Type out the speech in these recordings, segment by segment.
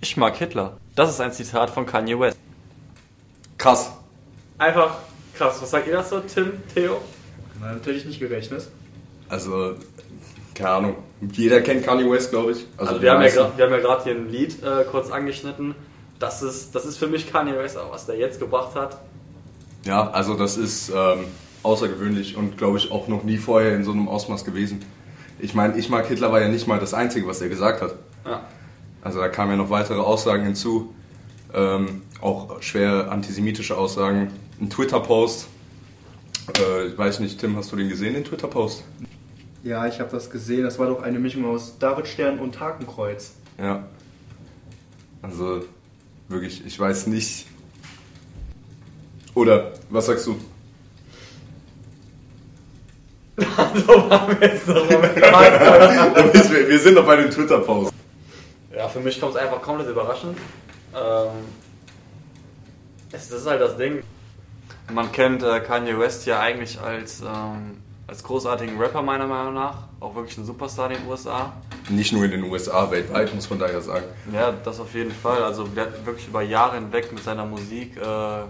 Ich mag Hitler. Das ist ein Zitat von Kanye West. Krass. Einfach krass. Was sagt ihr dazu, Tim, Theo? Na, natürlich nicht gerechnet. Also, keine Ahnung. Jeder kennt Kanye West, glaube ich. Also, die wir, haben ja wir haben ja gerade hier ein Lied äh, kurz angeschnitten. Das ist, das ist für mich Kanye West, aber was der jetzt gebracht hat. Ja, also das ist ähm, außergewöhnlich und glaube ich auch noch nie vorher in so einem Ausmaß gewesen. Ich meine, ich mag Hitler war ja nicht mal das Einzige, was er gesagt hat. Ja. Also da kamen ja noch weitere Aussagen hinzu, ähm, auch schwer antisemitische Aussagen. Ein Twitter-Post, äh, ich weiß nicht, Tim, hast du den gesehen, den Twitter-Post? Ja, ich habe das gesehen. Das war doch eine Mischung aus Davidstern und Hakenkreuz. Ja. Also wirklich, ich weiß nicht. Oder, was sagst du? So waren wir jetzt wir wir sind noch bei den Twitter-Posts. Ja, für mich kommt es einfach komplett überraschend. Ähm, es ist halt das Ding. Man kennt äh, Kanye West ja eigentlich als, ähm, als großartigen Rapper meiner Meinung nach. Auch wirklich ein Superstar in den USA. Nicht nur in den USA, weltweit muss man daher sagen. Ja, das auf jeden Fall. Also der hat wirklich über Jahre hinweg mit seiner Musik äh,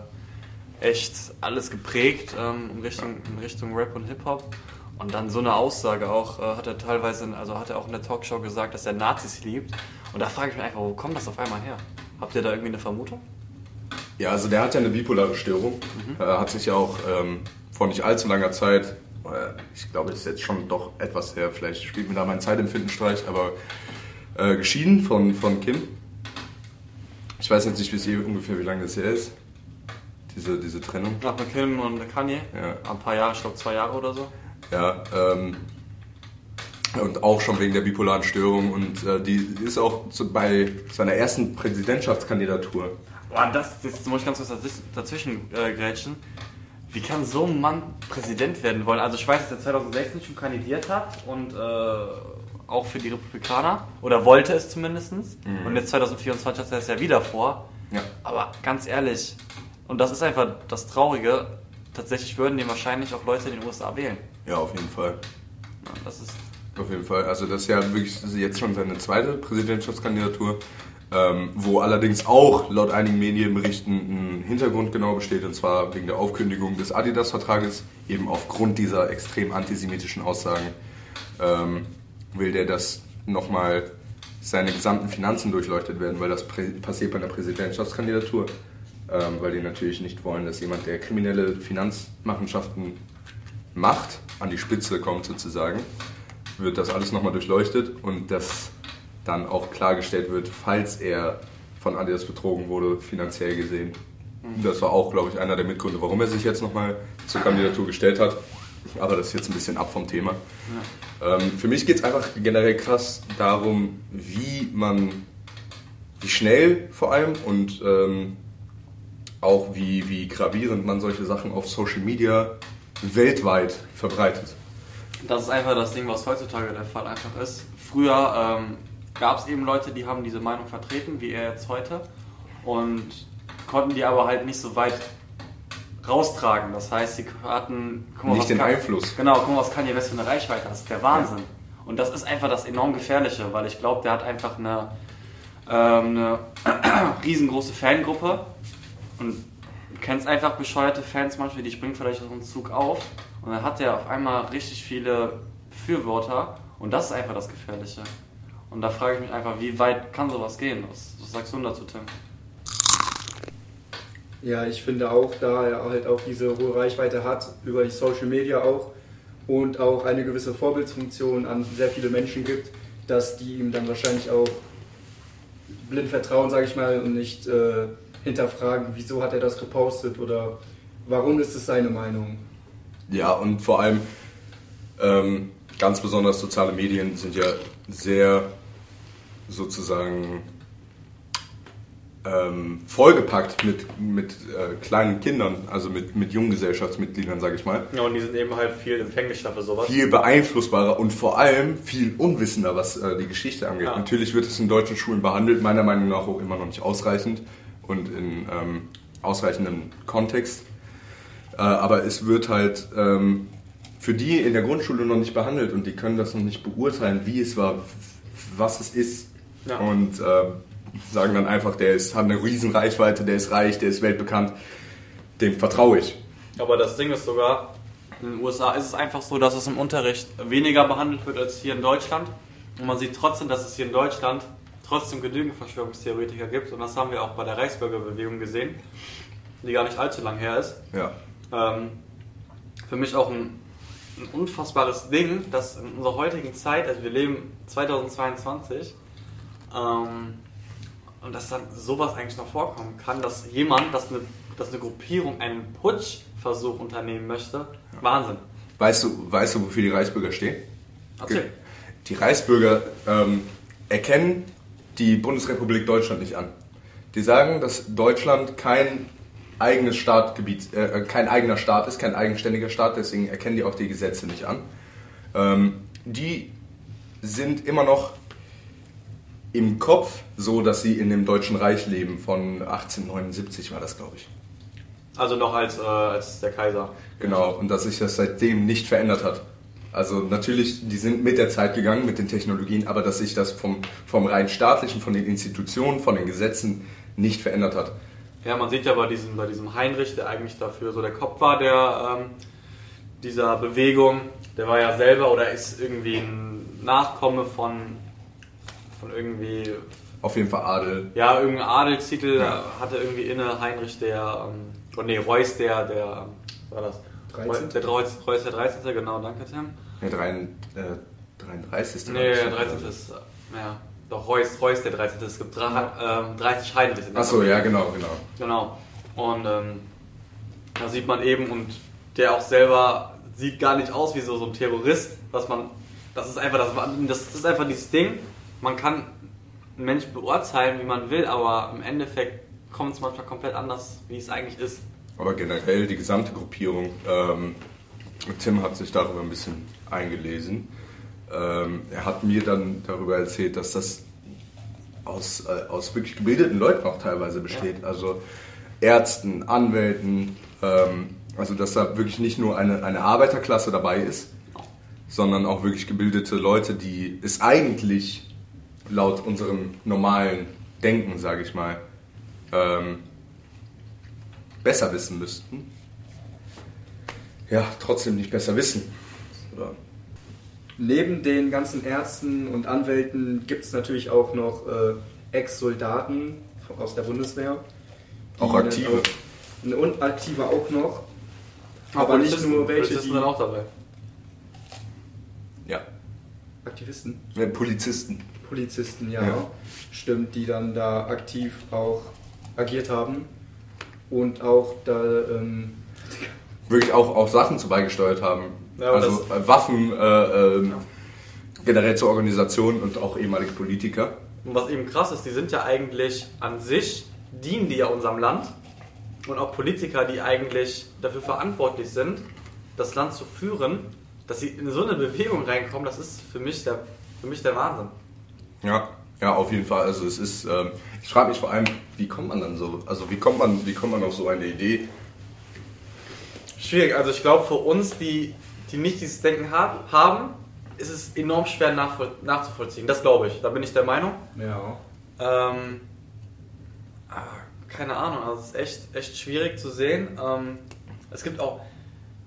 echt alles geprägt ähm, in, Richtung, in Richtung Rap und Hip-Hop. Und dann so eine Aussage auch, äh, hat er teilweise, in, also hat er auch in der Talkshow gesagt, dass er Nazis liebt. Und da frage ich mich einfach, wo kommt das auf einmal her? Habt ihr da irgendwie eine Vermutung? Ja, also der hat ja eine bipolare Störung. Er hat sich ja auch ähm, vor nicht allzu langer Zeit, äh, ich glaube, das ist jetzt schon doch etwas her, vielleicht spielt mir da mein Zeitempfinden Streich, aber äh, geschieden von, von Kim. Ich weiß jetzt nicht, ihr ungefähr, wie lange das her ist. Diese, diese Trennung. Nach Kim und Kanye? Ja. Ein paar Jahre, ich glaube zwei Jahre oder so. Ja, ähm, und auch schon wegen der bipolaren Störung. Und äh, die ist auch zu, bei seiner ersten Präsidentschaftskandidatur. Boah, das, das muss ich ganz kurz dazwischen- äh, grätschen. Wie kann so ein Mann Präsident werden wollen? Also ich weiß, dass er 2016 schon kandidiert hat und äh, auch für die Republikaner. Oder wollte es zumindest. Und jetzt 2024 hat er es ja wieder vor. Ja. Aber ganz ehrlich, und das ist einfach das Traurige, tatsächlich würden den wahrscheinlich auch Leute in den USA wählen. Ja, auf jeden Fall. Ja, Das ist Auf jeden Fall. Also das ist ja wirklich jetzt schon seine zweite Präsidentschaftskandidatur, ähm, wo allerdings auch laut einigen Medienberichten ein Hintergrund genau besteht, und zwar wegen der Aufkündigung des Adidas-Vertrages, eben aufgrund dieser extrem antisemitischen Aussagen ähm, will der, dass nochmal seine gesamten Finanzen durchleuchtet werden, weil das passiert bei einer Präsidentschaftskandidatur. Ähm, weil die natürlich nicht wollen, dass jemand, der kriminelle Finanzmachenschaften macht, an die Spitze kommt sozusagen, wird das alles nochmal durchleuchtet und dass dann auch klargestellt wird, falls er von Adidas betrogen wurde, finanziell gesehen. Das war auch, glaube ich, einer der Mitgründe, warum er sich jetzt nochmal zur Kandidatur gestellt hat. Aber das ist jetzt ein bisschen ab vom Thema. Ähm, für mich geht es einfach generell krass darum, wie man, wie schnell vor allem und ähm, auch wie, wie gravierend man solche Sachen auf Social Media weltweit verbreitet. Das ist einfach das Ding, was heutzutage der Fall einfach ist. Früher ähm, gab es eben Leute, die haben diese Meinung vertreten, wie er jetzt heute, und konnten die aber halt nicht so weit raustragen. Das heißt, sie hatten mal, Nicht was den Ka- Einfluss. Genau, guck mal, was Kanye West für eine Reichweite hat. Das ist der Wahnsinn. Und das ist einfach das enorm Gefährliche, weil ich glaube, der hat einfach eine, ähm, eine riesengroße Fangruppe und du kennst einfach bescheuerte Fans manchmal, die springen vielleicht auf einen Zug auf und dann hat er auf einmal richtig viele Befürworter und das ist einfach das Gefährliche. Und da frage ich mich einfach, wie weit kann sowas gehen? Was, was sagst du dazu, Tim? Ja, ich finde auch, da er halt auch diese hohe Reichweite hat, über die Social Media auch und auch eine gewisse Vorbildsfunktion an sehr viele Menschen gibt, dass die ihm dann wahrscheinlich auch blind vertrauen, sage ich mal, und nicht äh, hinterfragen, wieso hat er das gepostet oder warum ist es seine Meinung. Ja, und vor allem ähm, ganz besonders soziale Medien sind ja sehr sozusagen ähm, vollgepackt mit, mit äh, kleinen Kindern, also mit, mit jungen Gesellschaftsmitgliedern, sage ich mal. Ja, und die sind eben halt viel empfänglicher für sowas. Viel beeinflussbarer und vor allem viel unwissender, was äh, die Geschichte angeht. Ja. Natürlich wird es in deutschen Schulen behandelt, meiner Meinung nach auch immer noch nicht ausreichend und in ähm, ausreichendem Kontext. Äh, aber es wird halt ähm, für die in der Grundschule noch nicht behandelt und die können das noch nicht beurteilen, wie es war, was es ist. Ja. Und äh, sagen dann einfach, der ist, hat eine riesen Reichweite, der ist reich, der ist weltbekannt, dem vertraue ich. Aber das Ding ist sogar, in den USA ist es einfach so, dass es im Unterricht weniger behandelt wird als hier in Deutschland. Und man sieht trotzdem, dass es hier in Deutschland trotzdem genügend Verschwörungstheoretiker gibt. Und das haben wir auch bei der Reichsbürgerbewegung gesehen, die gar nicht allzu lang her ist. Ja. Ähm, für mich auch ein, ein unfassbares Ding, dass in unserer heutigen Zeit, also wir leben 2022, ähm, und dass dann sowas eigentlich noch vorkommen kann, dass jemand, dass eine, dass eine Gruppierung einen Putschversuch unternehmen möchte. Wahnsinn. Weißt du, weißt du, wofür die Reichsbürger stehen? Erzähl. Die Reichsbürger ähm, erkennen die Bundesrepublik Deutschland nicht an. Die sagen, dass Deutschland kein eigenes Staatgebiet, äh, kein eigener Staat ist, kein eigenständiger Staat, deswegen erkennen die auch die Gesetze nicht an. Ähm, die sind immer noch im Kopf so, dass sie in dem Deutschen Reich leben. Von 1879 war das, glaube ich. Also noch als, äh, als der Kaiser. Genau, und dass sich das seitdem nicht verändert hat. Also natürlich, die sind mit der Zeit gegangen, mit den Technologien, aber dass sich das vom, vom rein staatlichen, von den Institutionen, von den Gesetzen nicht verändert hat. Ja, man sieht ja bei diesem, bei diesem Heinrich, der eigentlich dafür so der Kopf war, der ähm, dieser Bewegung, der war ja selber oder ist irgendwie ein Nachkomme von, von irgendwie, Auf jeden Fall Adel. ja, irgendein Adelstitel Ja. hatte irgendwie inne Heinrich der, ähm, oh nee, Reuß der, der, ähm, was war das? 13. Der Reuß der 13. Genau, danke Tim. Drei, äh, 33. Nee, der 13. ist, äh, ja, doch Reuß, Reuß der 13. Es gibt drei, ähm, 30 Heinrichs in der Achso, ja, genau, genau. Genau. Und ähm, da sieht man eben, und der auch selber sieht gar nicht aus wie so, so ein Terrorist, was man, das ist einfach, das, das ist einfach dieses Ding, man kann einen Menschen beurteilen, wie man will, aber im Endeffekt kommt es manchmal komplett anders, wie es eigentlich ist. Aber generell die gesamte Gruppierung. Ähm, Tim hat sich darüber ein bisschen eingelesen. Ähm, er hat mir dann darüber erzählt, dass das aus, äh, aus wirklich gebildeten Leuten auch teilweise besteht. Also Ärzten, Anwälten. Ähm, also dass da wirklich nicht nur eine, eine Arbeiterklasse dabei ist, sondern auch wirklich gebildete Leute, die es eigentlich laut unserem normalen Denken, sage ich mal, ähm, besser wissen müssten. Ja, trotzdem nicht besser wissen. Oder? Neben den ganzen Ärzten und Anwälten gibt es natürlich auch noch äh, Ex-Soldaten aus der Bundeswehr. Auch aktive. Auch, ne, und aktive auch noch. Aber nicht Polizisten- nur welche, Polizisten die- sind auch dabei. Ja. Aktivisten, Ja, Polizisten. Polizisten, ja, Ja. stimmt, die dann da aktiv auch agiert haben. Und auch da, ähm, Wirklich auch, auch Sachen zu beigesteuert haben. Ja, also äh, Waffen, äh, ähm, generell zur Organisation und auch ehemalige Politiker. Und was eben krass ist, die sind ja eigentlich an sich, dienen die ja unserem Land und auch Politiker, die eigentlich dafür verantwortlich sind, das Land zu führen, dass sie in so eine Bewegung reinkommen, das ist für mich der, für mich der Wahnsinn. Ja, ja, auf jeden Fall. Also es ist, ähm, ich frage mich vor allem, wie kommt man dann so, also wie kommt man, wie kommt man auf so eine Idee? Schwierig, also ich glaube für uns, die, die nicht dieses Denken hab, haben, ist es enorm schwer nachvoll, nachzuvollziehen. Das glaube ich, da bin ich der Meinung. ja, Ähm, ah, keine Ahnung, also es ist echt, echt schwierig zu sehen. Ähm, es gibt auch,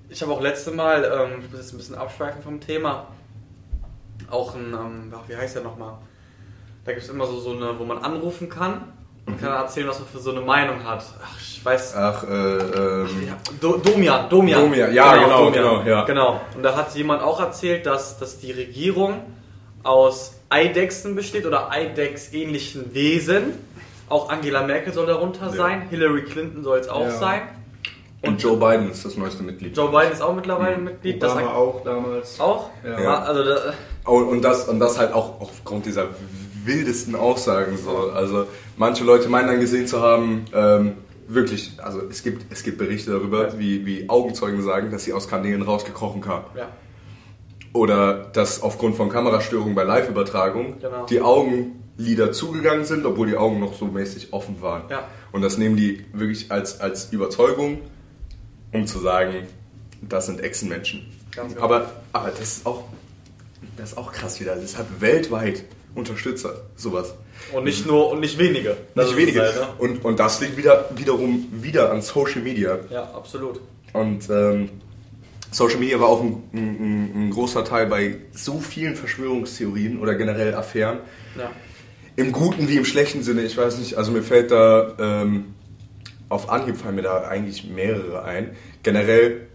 ich habe auch letzte Mal, ähm, ich muss jetzt ein bisschen abschweifen vom Thema, auch ein, ähm, ach, wie heißt der nochmal? Da gibt es immer so, so eine, wo man anrufen kann und kann erzählen, was man für so eine Meinung hat. Ach, ich weiß. Ach, äh, ähm, Ja, Do, Domian, Domian. Domian, ja, genau, genau, ja. Genau. Und da hat jemand auch erzählt, dass, dass die Regierung aus Eidechsen besteht oder Eidex-ähnlichen Wesen. Auch Angela Merkel soll darunter Ja. sein, Hillary Clinton soll es auch Ja. sein. und Joe Biden ist das neueste Mitglied. Joe Biden ist auch mittlerweile Mhm. Mitglied. Das Obama auch damals. auch? Ja. Ja. Also da, Oh, und das und das halt auch aufgrund dieser wildesten Aussagen so. Also manche Leute meinen dann gesehen zu haben, ähm, wirklich, also es gibt es gibt Berichte darüber, wie, wie Augenzeugen sagen, dass sie aus Kanälen rausgekrochen kamen. ja. Oder dass aufgrund von Kamerastörungen bei Live-Übertragung Genau. die Augenlider zugegangen sind, obwohl die Augen noch so mäßig offen waren. Ja. Und das nehmen die wirklich als, als Überzeugung, um zu sagen, das sind Echsenmenschen. Ganz genau. Aber, aber das ist auch, das ist auch krass wieder. Das hat weltweit Unterstützer, sowas. Und nicht nur und nicht wenige. Das Nicht ist wenige. Halt, ne? und, und das liegt wieder, wiederum wieder an Social Media. Ja, absolut. Und ähm, Social Media war auch ein, ein, ein großer Teil bei so vielen Verschwörungstheorien oder generell Affären. Ja. Im guten wie im schlechten Sinne, ich weiß nicht, also mir fällt da ähm, auf Anhieb fallen mir da eigentlich mehrere ein. Generell,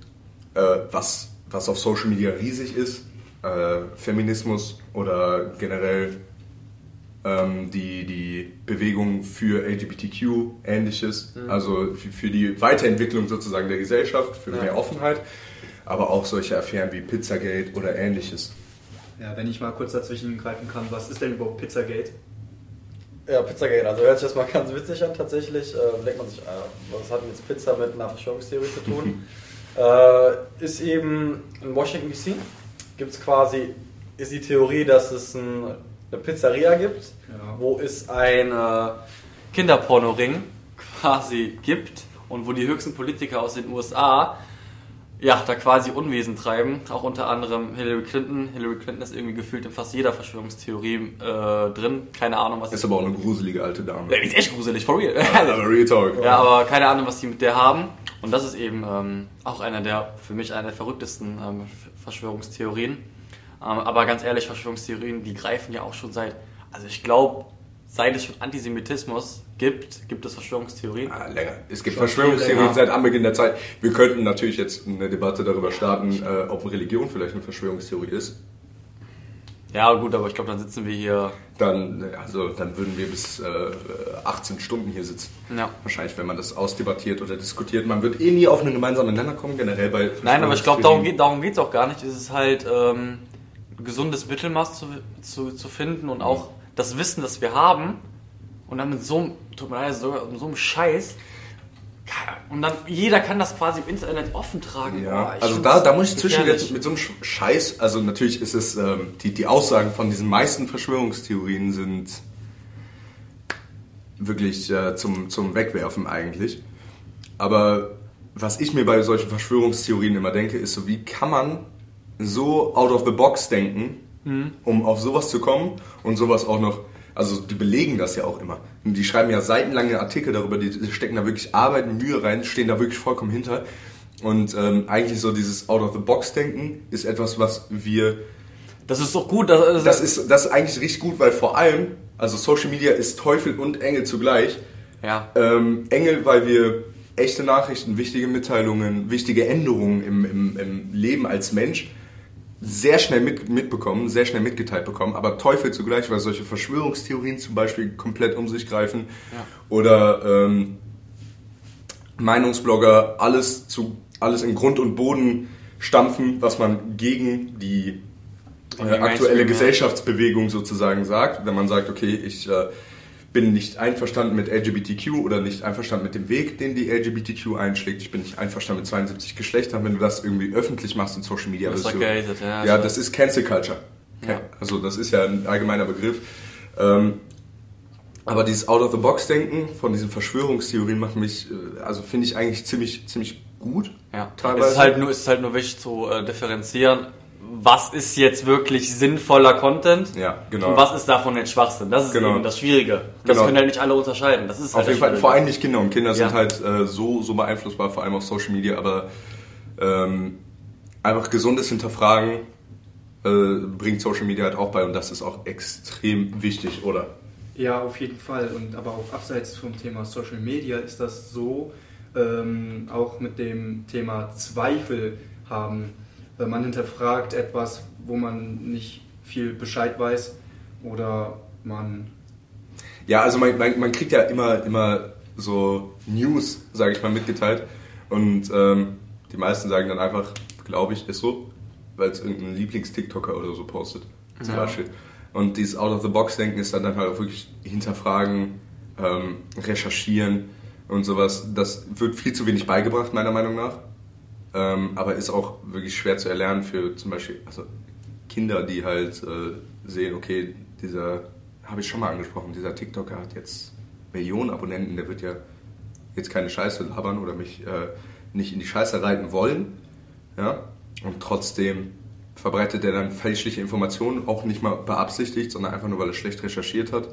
äh, was, was auf Social Media riesig ist, äh, Feminismus oder generell ähm, die, die Bewegung für LGBTQ, ähnliches, also für, für die Weiterentwicklung sozusagen der Gesellschaft, für Ja. mehr Offenheit, aber auch solche Affären wie Pizzagate oder ähnliches. Ja, wenn ich mal kurz dazwischen greifen kann, was ist denn überhaupt Pizzagate? Ja, Pizzagate, also hört sich das mal ganz witzig an tatsächlich. Äh, denkt man sich, äh, was hat denn jetzt Pizza mit einer Verschwörungstheorie zu tun? äh, ist eben in Washington DC, gibt es quasi, ist die Theorie, dass es ein, eine Pizzeria gibt, Ja. wo es ein äh, Kinderpornoring quasi gibt und wo die höchsten Politiker aus den USA ja, da quasi Unwesen treiben, auch unter anderem Hillary Clinton. Hillary Clinton ist irgendwie gefühlt in fast jeder Verschwörungstheorie äh, drin. Keine Ahnung, was Ist aber auch eine gruselige alte Dame. Ja, die ist echt gruselig, for real. Aber Real Talk. Ja, aber keine Ahnung, was die mit der haben. Und das ist eben ähm, auch einer der, für mich einer der verrücktesten ähm, Verschwörungstheorien. Ähm, aber ganz ehrlich, Verschwörungstheorien, die greifen ja auch schon seit, also ich glaube, seit es schon Antisemitismus gibt, gibt es Verschwörungstheorien. Ah, länger. Es gibt Schon Verschwörungstheorien seit Anbeginn der Zeit. Wir könnten natürlich jetzt eine Debatte darüber starten, äh, ob Religion vielleicht eine Verschwörungstheorie ist. Ja, gut, aber ich glaube, dann sitzen wir hier. Dann, also, dann würden wir bis äh, 18 Stunden hier sitzen. Ja. Wahrscheinlich, wenn man das ausdebattiert oder diskutiert. Man wird eh nie auf einen gemeinsamen Nenner kommen, generell bei Nein, aber ich glaube, darum geht geht's auch gar nicht. Es ist halt ähm, gesundes Mittelmaß zu, zu, zu finden und auch das Wissen, das wir haben und dann mit so einem, tut mir leid, so, so einem Scheiß. Und dann jeder kann das quasi im Internet offen tragen. Ja, ich also da, da muss ich zwischen jetzt mit so einem Sch- Scheiß, also natürlich ist es, ähm, die, die Aussagen von diesen meisten Verschwörungstheorien sind wirklich äh, zum, zum Wegwerfen eigentlich. Aber was ich mir bei solchen Verschwörungstheorien immer denke, ist so, wie kann man so out of the box denken, um auf sowas zu kommen und sowas auch noch, also die belegen das ja auch immer. Die schreiben ja seitenlange Artikel darüber, die stecken da wirklich Arbeit und Mühe rein, stehen da wirklich vollkommen hinter. Und ähm, eigentlich so dieses out of the box denken ist etwas, was wir Das ist doch gut. Das, das ist, das ist eigentlich richtig gut, weil vor allem, also Social Media ist Teufel und Engel zugleich. ja. Ähm, Engel, weil wir echte Nachrichten, wichtige Mitteilungen, wichtige Änderungen im, im, im Leben als Mensch sehr schnell mit, mitbekommen, sehr schnell mitgeteilt bekommen, aber Teufel zugleich, weil solche Verschwörungstheorien zum Beispiel komplett um sich greifen Ja. oder ähm, Meinungsblogger alles zu alles in Grund und Boden stampfen, was man gegen die äh, aktuelle. Gesellschaftsbewegung sozusagen sagt, wenn man sagt, okay, ich äh, bin nicht einverstanden mit LGBTQ oder nicht einverstanden mit dem Weg, den die LGBTQ einschlägt, ich bin nicht einverstanden mit 72 Geschlechtern, wenn du das irgendwie öffentlich machst in Social Media. Das ist du- gehatet, ja, ja, das ist Cancel Culture. Ja. Also das ist ja ein allgemeiner Begriff. Ähm, aber dieses Out-of-the-Box-Denken von diesen Verschwörungstheorien macht mich, äh, also finde ich eigentlich ziemlich, ziemlich gut. Ja, Teilweise. Es ist halt nur, es ist halt nur wichtig zu äh, differenzieren, was ist jetzt wirklich sinnvoller Content Ja, genau. und was ist davon jetzt Schwachsinn. Das ist Genau. eben das Schwierige. Das Genau. können halt nicht alle unterscheiden. Das ist halt Auf jeden das Fall, vor allem nicht Kinder und Kinder sind Ja. halt äh, so, so beeinflussbar, vor allem auf Social Media, aber ähm, einfach gesundes Hinterfragen äh, bringt Social Media halt auch bei und das ist auch extrem wichtig, oder? Ja, auf jeden Fall. Und aber auch abseits vom Thema Social Media ist das so, ähm, auch mit dem Thema Zweifel haben. Man hinterfragt etwas, wo man nicht viel Bescheid weiß oder man Ja, also man, man, man kriegt ja immer, immer so News, sage ich mal, mitgeteilt und ähm, die meisten sagen dann einfach, glaube ich, ist so, weil es irgendein Lieblings-TikToker oder so postet, zum Ja. Beispiel. Und dieses Out-of-the-Box-Denken ist dann, dann halt auch wirklich hinterfragen, ähm, recherchieren und sowas. Das wird viel zu wenig beigebracht, meiner Meinung nach. Ähm, aber ist auch wirklich schwer zu erlernen für zum Beispiel also Kinder, die halt äh, sehen, okay, dieser, habe ich schon mal angesprochen, dieser TikToker hat jetzt Millionen Abonnenten, der wird ja jetzt keine Scheiße labern oder mich äh, nicht in die Scheiße reiten wollen. Ja? Und trotzdem verbreitet er dann fälschliche Informationen, auch nicht mal beabsichtigt, sondern einfach nur, weil er schlecht recherchiert hat.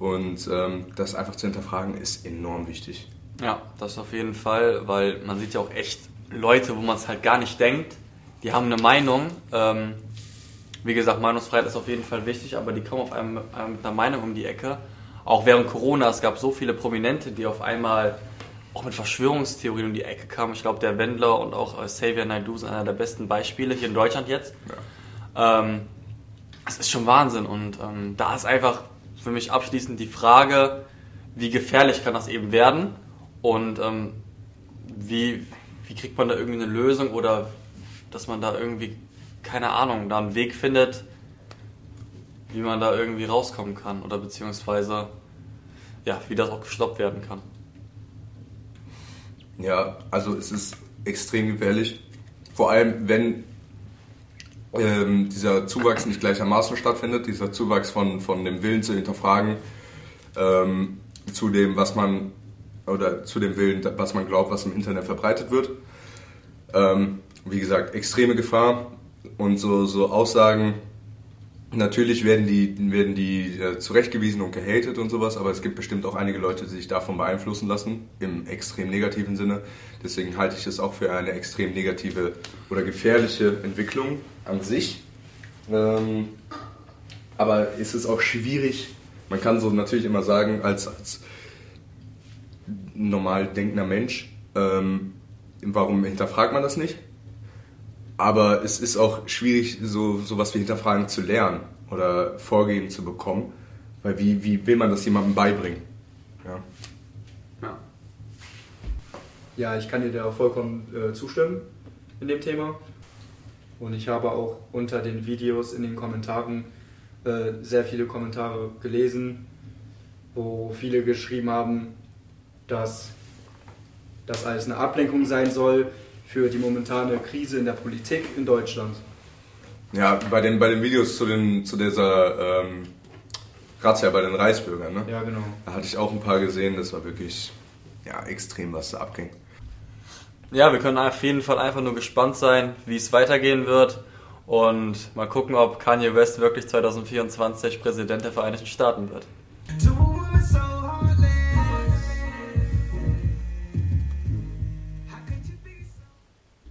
Und ähm, das einfach zu hinterfragen, ist enorm wichtig. Ja, das auf jeden Fall, weil man sieht ja auch echt Leute, wo man es halt gar nicht denkt, die haben eine Meinung. Ähm, wie gesagt, Meinungsfreiheit ist auf jeden Fall wichtig, aber die kommen auf einem mit einer Meinung um die Ecke. Auch während Corona, es gab so viele Prominente, die auf einmal auch mit Verschwörungstheorien um die Ecke kamen. Ich glaube, der Wendler und auch äh, Xavier Naidoo sind einer der besten Beispiele hier in Deutschland jetzt. Ähm, das ist schon Wahnsinn und ähm, da ist einfach für mich abschließend die Frage, wie gefährlich kann das eben werden und ähm, wie, wie kriegt man da irgendwie eine Lösung oder dass man da irgendwie, keine Ahnung, da einen Weg findet, wie man da irgendwie rauskommen kann oder beziehungsweise ja, wie das auch gestoppt werden kann. Ja, also es ist extrem gefährlich. Vor allem, wenn ähm, dieser Zuwachs nicht gleichermaßen stattfindet, dieser Zuwachs von, von dem Willen zu hinterfragen, ähm, zu dem, was man, oder zu dem Willen, was man glaubt, was im Internet verbreitet wird. Ähm, wie gesagt, extreme Gefahr und so, so Aussagen, natürlich werden die, werden die äh, zurechtgewiesen und gehatet und sowas, aber es gibt bestimmt auch einige Leute, die sich davon beeinflussen lassen, im extrem negativen Sinne. Deswegen halte ich es auch für eine extrem negative oder gefährliche Entwicklung an sich. Ähm, aber es ist auch schwierig, man kann so natürlich immer sagen, als, als normal denkender Mensch, ähm, warum hinterfragt man das nicht? Aber es ist auch schwierig, so sowas wie hinterfragen zu lernen oder Vorgehen zu bekommen, weil wie, wie will man das jemandem beibringen? Ja. Ja. Ja, ich kann dir da vollkommen äh, zustimmen in dem Thema. Und ich habe auch unter den Videos in den Kommentaren äh, sehr viele Kommentare gelesen, wo viele geschrieben haben, dass das alles eine Ablenkung sein soll für die momentane Krise in der Politik in Deutschland. Ja, bei den, bei den Videos zu, den, zu dieser ähm, Razzia bei den Reichsbürgern, ne? Ja, genau. Da hatte ich auch ein paar gesehen, das war wirklich ja, extrem, was da abging. Ja, wir können auf jeden Fall einfach nur gespannt sein, wie es weitergehen wird und mal gucken, ob Kanye West wirklich 2024 Präsident der Vereinigten Staaten wird.